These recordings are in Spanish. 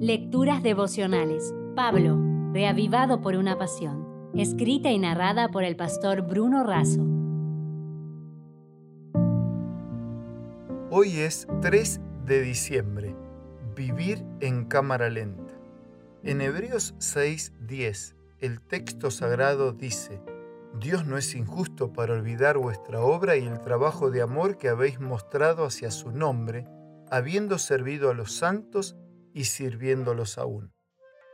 Lecturas devocionales. Pablo, reavivado por una pasión. Escrita y narrada por el pastor Bruno Razo. Hoy es 3 de diciembre. Vivir en cámara lenta. En Hebreos 6:10, el texto sagrado dice, Dios no es injusto para olvidar vuestra obra y el trabajo de amor que habéis mostrado hacia su nombre, habiendo servido a los santos y sirviéndolos aún.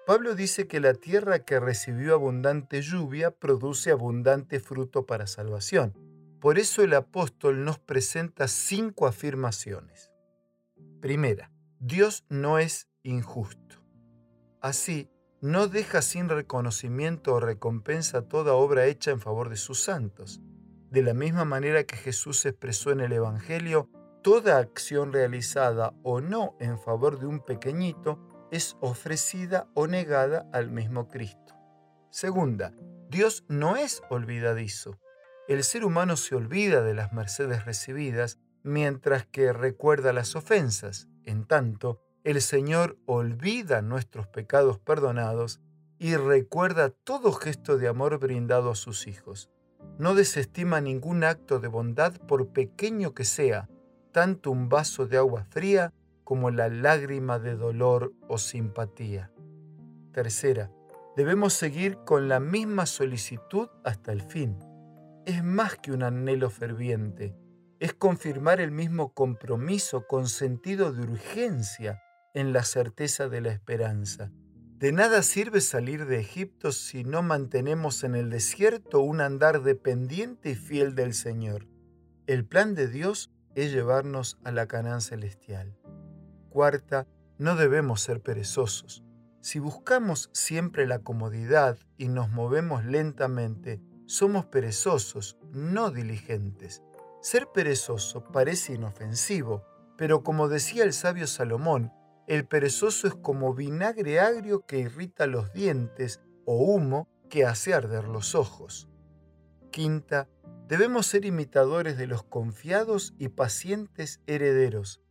Pablo dice que la tierra que recibió abundante lluvia produce abundante fruto para salvación. Por eso el apóstol nos presenta cinco afirmaciones. Primera, Dios no es injusto. Así, no deja sin reconocimiento o recompensa toda obra hecha en favor de sus santos. De la misma manera que Jesús expresó en el Evangelio, toda acción realizada o no en favor de un pequeñito es ofrecida o negada al mismo Cristo. Segunda, Dios no es olvidadizo. El ser humano se olvida de las mercedes recibidas mientras que recuerda las ofensas. En tanto, el Señor olvida nuestros pecados perdonados y recuerda todo gesto de amor brindado a sus hijos. No desestima ningún acto de bondad por pequeño que sea, tanto un vaso de agua fría como la lágrima de dolor o simpatía. Tercera, debemos seguir con la misma solicitud hasta el fin. Es más que un anhelo ferviente, es confirmar el mismo compromiso con sentido de urgencia en la certeza de la esperanza. De nada sirve salir de Egipto si no mantenemos en el desierto un andar dependiente y fiel del Señor. El plan de Dios es llevarnos a la Canaán celestial. Cuarta, no debemos ser perezosos. Si buscamos siempre la comodidad y nos movemos lentamente, somos perezosos, no diligentes. Ser perezoso parece inofensivo, pero como decía el sabio Salomón, el perezoso es como vinagre agrio que irrita los dientes o humo que hace arder los ojos. Quinta, debemos ser imitadores de los confiados y pacientes herederos.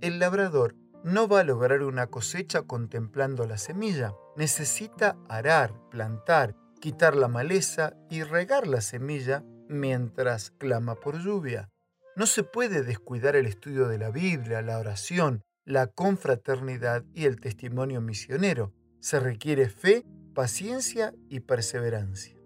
El labrador no va a lograr una cosecha contemplando la semilla. Necesita arar, plantar, quitar la maleza y regar la semilla mientras clama por lluvia. No se puede descuidar el estudio de la Biblia, la oración, la confraternidad y el testimonio misionero. Se requiere fe, paciencia y perseverancia.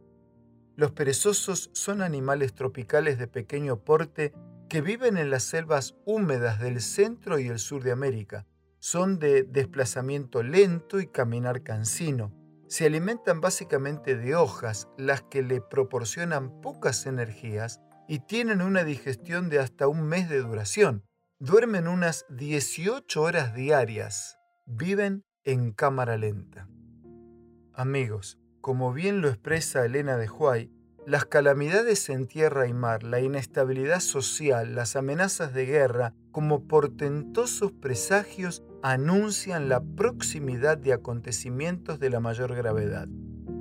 Los perezosos son animales tropicales de pequeño porte que viven en las selvas húmedas del centro y el sur de América. Son de desplazamiento lento y caminar cansino. Se alimentan básicamente de hojas, las que le proporcionan pocas energías y tienen una digestión de hasta un mes de duración duermen unas 18 horas diarias, viven en cámara lenta. Amigos, como bien lo expresa Elena de Huay, las calamidades en tierra y mar, la inestabilidad social, las amenazas de guerra, como portentosos presagios, anuncian la proximidad de acontecimientos de la mayor gravedad.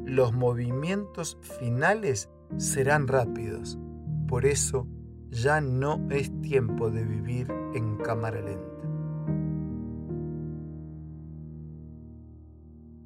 Los movimientos finales serán rápidos. Por eso, ya no es tiempo de vivir en cámara lenta.